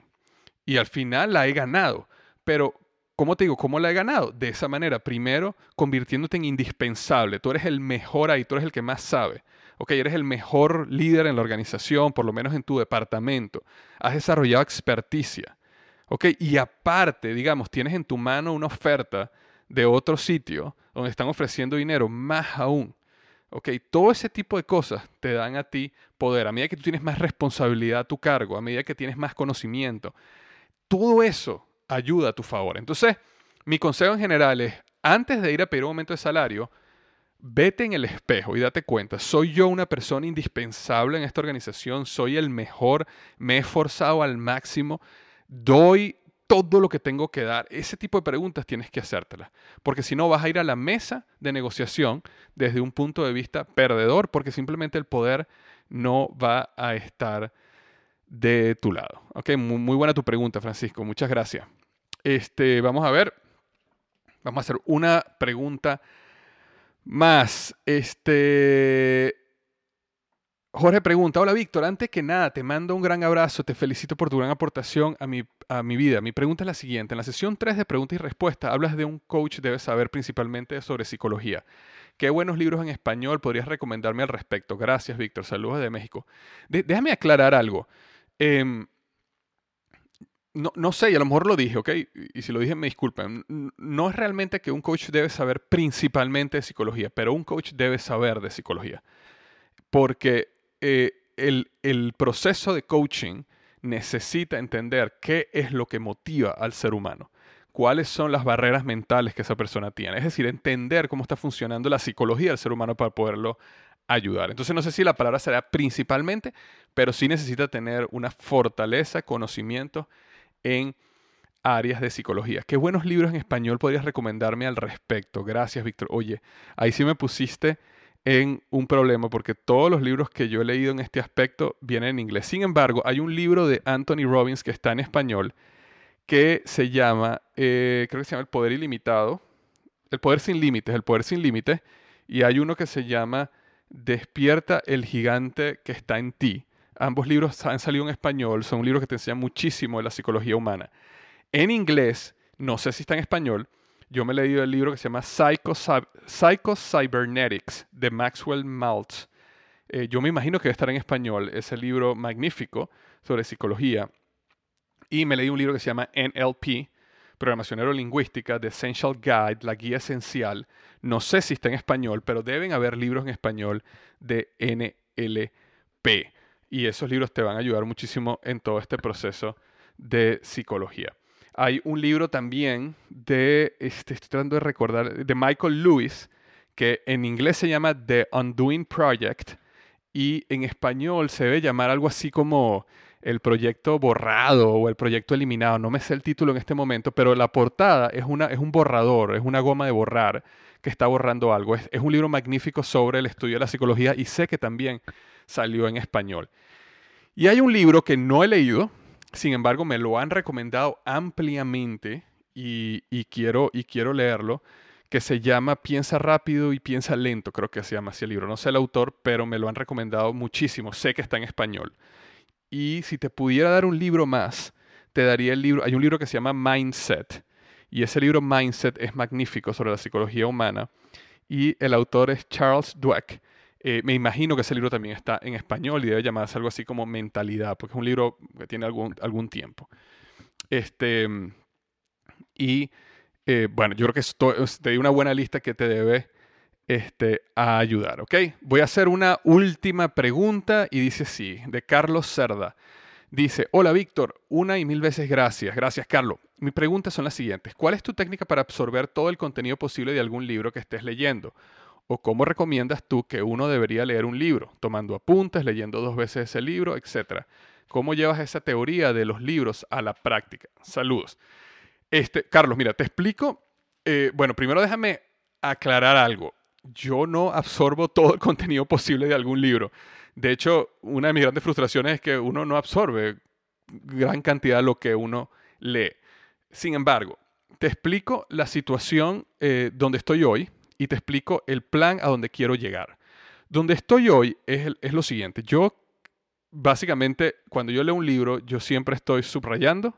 Y al final la he ganado. Pero, ¿cómo te digo? ¿Cómo la he ganado? De esa manera, primero, convirtiéndote en indispensable. Tú eres el mejor ahí, tú eres el que más sabe. Ok, eres el mejor líder en la organización, por lo menos en tu departamento. Has desarrollado experticia. ¿Ok? Y aparte, digamos, tienes en tu mano una oferta de otro sitio donde están ofreciendo dinero, más aún. ¿Ok? Todo ese tipo de cosas te dan a ti poder. A medida que tú tienes más responsabilidad a tu cargo, a medida que tienes más conocimiento, todo eso ayuda a tu favor. Entonces, mi consejo en general es, antes de ir a pedir un aumento de salario, vete en el espejo y date cuenta, soy yo una persona indispensable en esta organización, soy el mejor, me he esforzado al máximo, doy todo lo que tengo que dar. Ese tipo de preguntas tienes que hacértelas, porque si no vas a ir a la mesa de negociación desde un punto de vista perdedor, porque simplemente el poder no va a estar de tu lado. Ok, muy, buena tu pregunta, Francisco. Muchas gracias. Este, vamos a ver. Vamos a hacer una pregunta más. Este, Jorge pregunta, hola Víctor, antes que nada te mando un gran abrazo, te felicito por tu gran aportación a mi, a mi vida. Mi pregunta es la siguiente, en la sesión 3 de preguntas y respuestas hablas de un coach debe saber principalmente sobre psicología. ¿Qué buenos libros en español podrías recomendarme al respecto? Gracias Víctor, saludos de México. déjame aclarar algo. Em, no, no, sé, y a lo mejor lo dije, ¿ok? Y si lo dije, me disculpen. No es realmente que un coach debe saber principalmente de psicología, pero un coach debe saber de psicología. Porque eh, el, proceso de coaching necesita entender qué es lo que motiva al ser humano cuáles son las barreras mentales que esa persona tiene. Es decir, entender cómo está funcionando la psicología del ser humano para poderlo ayudar. Entonces no sé si la palabra será principalmente, pero sí necesita tener una fortaleza, conocimiento en áreas de psicología. ¿Qué buenos libros en español podrías recomendarme al respecto? Gracias, Víctor. Oye, ahí sí me pusiste en un problema porque todos los libros que yo he leído en este aspecto vienen en inglés. Sin embargo, hay un libro de Anthony Robbins que está en español que se llama, eh, creo que se llama El Poder Ilimitado, El Poder Sin Límites, El Poder Sin Límites, y hay uno que se llama Despierta el Gigante que está en ti. Ambos libros han salido en español, son libros que te enseñan muchísimo de la psicología humana. En inglés, no sé si está en español, yo me he leído el libro que se llama Psycho, Cybernetics de Maxwell Maltz. Eh, yo me imagino que debe estar en español ese libro magnífico sobre psicología. Y me leí un libro que se llama NLP, programación neurolingüística, The Essential Guide, la guía esencial. No sé si está en español, pero deben haber libros en español de NLP. Y esos libros te van a ayudar muchísimo en todo este proceso de psicología. Hay un libro también de, este, estoy tratando de recordar, de Michael Lewis, que en inglés se llama The Undoing Project y en español se debe llamar algo así como el proyecto borrado o el proyecto eliminado. No me sé el título en este momento, pero la portada es, una, es un borrador, es una goma de borrar que está borrando algo. Es, es un libro magnífico sobre el estudio de la psicología y sé que también salió en español. Y hay un libro que no he leído, sin embargo, me lo han recomendado ampliamente y, quiero, y quiero leerlo, que se llama Piensa rápido y piensa lento, creo que se llama así el libro. No sé el autor, pero me lo han recomendado muchísimo. Sé que está en español. Y si te pudiera dar un libro más, te daría el libro. Hay un libro que se llama Mindset. Y ese libro Mindset es magnífico sobre la psicología humana. Y el autor es Charles Dweck. Eh, me imagino que ese libro también está en español y debe llamarse algo así como Mentalidad, porque es un libro que tiene algún, algún tiempo. Este, y eh, bueno, yo creo que esto, te di una buena lista que te debe este, ayudar, ¿ok? Voy a hacer una última pregunta y dice sí, de Carlos Cerda. Dice, hola Víctor, una y mil veces gracias. Gracias, Carlos. Mis preguntas son las siguientes. ¿Cuál es tu técnica para absorber todo el contenido posible de algún libro que estés leyendo? ¿O cómo recomiendas tú que uno debería leer un libro? Tomando apuntes, leyendo dos veces ese libro, etc. ¿Cómo llevas esa teoría de los libros a la práctica? Saludos. Este, Carlos, mira, te explico. Eh, bueno, primero déjame aclarar algo. Yo no absorbo todo el contenido posible de algún libro. De hecho, una de mis grandes frustraciones es que uno no absorbe gran cantidad de lo que uno lee. Sin embargo, te explico la situación eh, donde estoy hoy y te explico el plan a donde quiero llegar. Donde estoy hoy es, es lo siguiente. Yo, básicamente, cuando yo leo un libro, yo siempre estoy subrayando.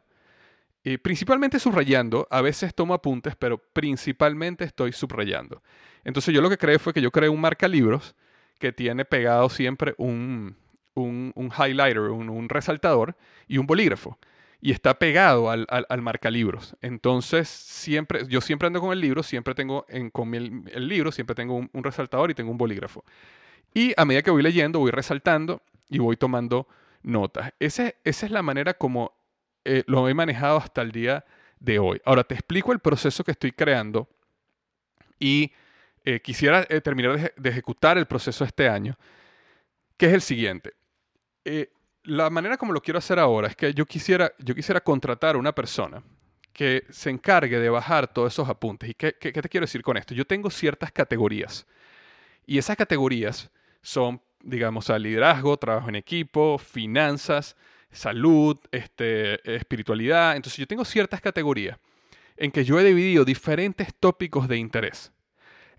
Y principalmente subrayando, a veces tomo apuntes, pero principalmente estoy subrayando. Entonces yo lo que creé fue que yo creé un marca libros que tiene pegado siempre un, un, un highlighter, un, un, resaltador y un bolígrafo y está pegado al, al, marcalibros. Entonces, siempre, yo siempre ando con el libro, siempre tengo en, con el, libro, siempre tengo un, resaltador y tengo un bolígrafo. Y a medida que voy leyendo, voy resaltando y voy tomando notas. esa es la manera como eh, lo he manejado hasta el día de hoy. Ahora, te explico el proceso que estoy creando y eh, quisiera eh, terminar de, ejecutar el proceso este año, que es el siguiente la manera como lo quiero hacer ahora es que yo quisiera, yo quisiera contratar a una persona que se encargue de bajar todos esos apuntes. ¿Y qué, qué, te quiero decir con esto? Yo tengo ciertas categorías y esas categorías son, digamos, a liderazgo, trabajo en equipo, finanzas, salud, este, espiritualidad. Entonces yo tengo ciertas categorías en que yo he dividido diferentes tópicos de interés.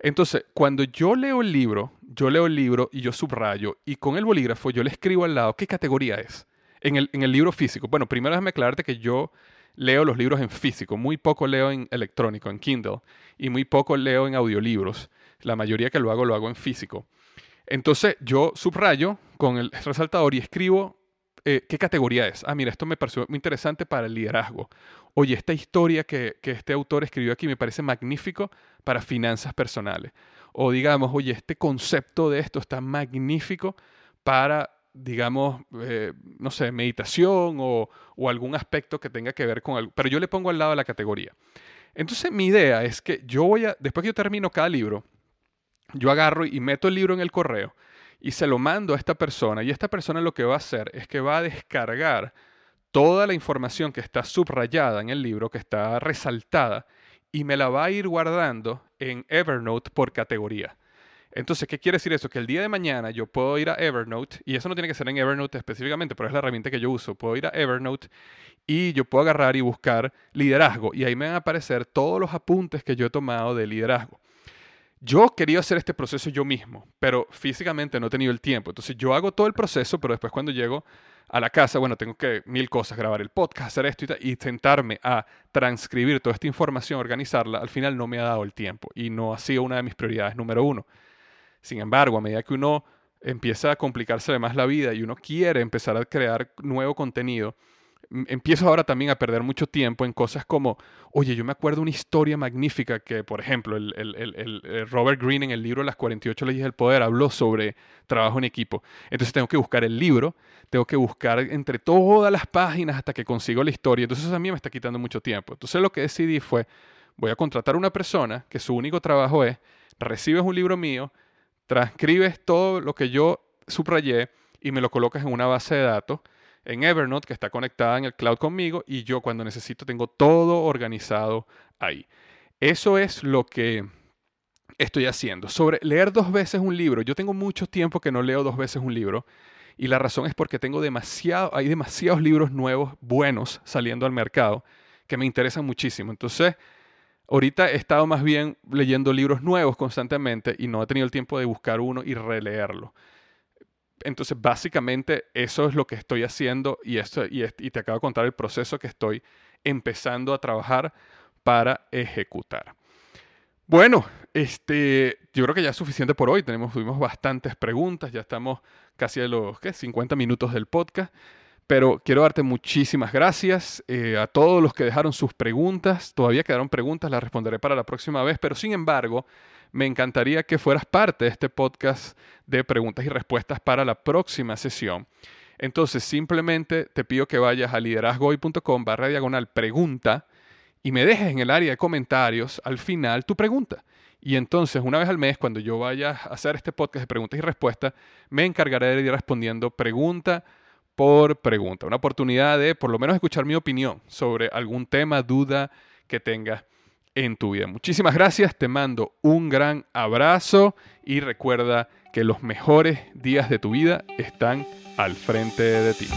Entonces, cuando yo leo el libro, yo leo el libro y yo subrayo y con el bolígrafo yo le escribo al lado qué categoría es en el, en el libro físico. Bueno, primero déjame aclararte que yo leo los libros en físico, muy poco leo en electrónico, en Kindle, y muy poco leo en audiolibros. La mayoría que lo hago lo hago en físico. Entonces yo subrayo con el resaltador y escribo eh, qué categoría es. Ah, mira, esto me pareció muy interesante para el liderazgo oye, esta historia que, este autor escribió aquí me parece magnífico para finanzas personales. O digamos, oye, este concepto de esto está magnífico para, digamos, eh, no sé, meditación o, algún aspecto que tenga que ver con algo. Pero yo le pongo al lado la categoría. Entonces mi idea es que yo voy a, después que yo termino cada libro, yo agarro y meto el libro en el correo y se lo mando a esta persona. Y esta persona lo que va a hacer es que va a descargar toda la información que está subrayada en el libro, que está resaltada, y me la va a ir guardando en Evernote por categoría. Entonces, ¿qué quiere decir eso? Que el día de mañana yo puedo ir a Evernote, y eso no tiene que ser en Evernote específicamente, pero es la herramienta que yo uso. Puedo ir a Evernote y yo puedo agarrar y buscar liderazgo, y ahí me van a aparecer todos los apuntes que yo he tomado de liderazgo. Yo quería hacer este proceso yo mismo, pero físicamente no he tenido el tiempo. Entonces, yo hago todo el proceso, pero después cuando llego a la casa, bueno, tengo que mil cosas, grabar el podcast, hacer esto y, y, sentarme a transcribir toda esta información, organizarla, al final no me ha dado el tiempo y no ha sido una de mis prioridades número uno. Sin embargo, a medida que uno empieza a complicarse más la vida y uno quiere empezar a crear nuevo contenido, empiezo ahora también a perder mucho tiempo en cosas como, oye, yo me acuerdo una historia magnífica que, por ejemplo, el, Robert Greene en el libro Las 48 leyes del poder habló sobre trabajo en equipo. Entonces tengo que buscar el libro, tengo que buscar entre todas las páginas hasta que consigo la historia. Entonces eso a mí me está quitando mucho tiempo. Entonces lo que decidí fue, voy a contratar a una persona que su único trabajo es, recibes un libro mío, transcribes todo lo que yo subrayé y me lo colocas en una base de datos en Evernote que está conectada en el cloud conmigo y yo cuando necesito tengo todo organizado ahí. Eso es lo que estoy haciendo. Sobre leer dos veces un libro, yo tengo mucho tiempo que no leo dos veces un libro y la razón es porque tengo demasiado, hay demasiados libros nuevos, buenos, saliendo al mercado que me interesan muchísimo. Entonces, ahorita he estado más bien leyendo libros nuevos constantemente y no he tenido el tiempo de buscar uno y releerlo. Entonces, básicamente, eso es lo que estoy haciendo y, y te acabo de contar el proceso que estoy empezando a trabajar para ejecutar. Bueno, este, yo creo que ya es suficiente por hoy. Tenemos, tuvimos bastantes preguntas, ya estamos casi a los ¿qué? 50 minutos del podcast. Pero quiero darte muchísimas gracias eh, a todos los que dejaron sus preguntas. Todavía quedaron preguntas, las responderé para la próxima vez. Pero sin embargo, me encantaría que fueras parte de este podcast de preguntas y respuestas para la próxima sesión. Entonces, simplemente te pido que vayas a liderazgoy.com barra diagonal pregunta y me dejes en el área de comentarios al final tu pregunta. Y entonces, una vez al mes, cuando yo vaya a hacer este podcast de preguntas y respuestas, me encargaré de ir respondiendo pregunta por pregunta. Una oportunidad de, por lo menos, escuchar mi opinión sobre algún tema, duda que tengas en tu vida. Muchísimas gracias, te mando un gran abrazo y recuerda que los mejores días de tu vida están al frente de ti.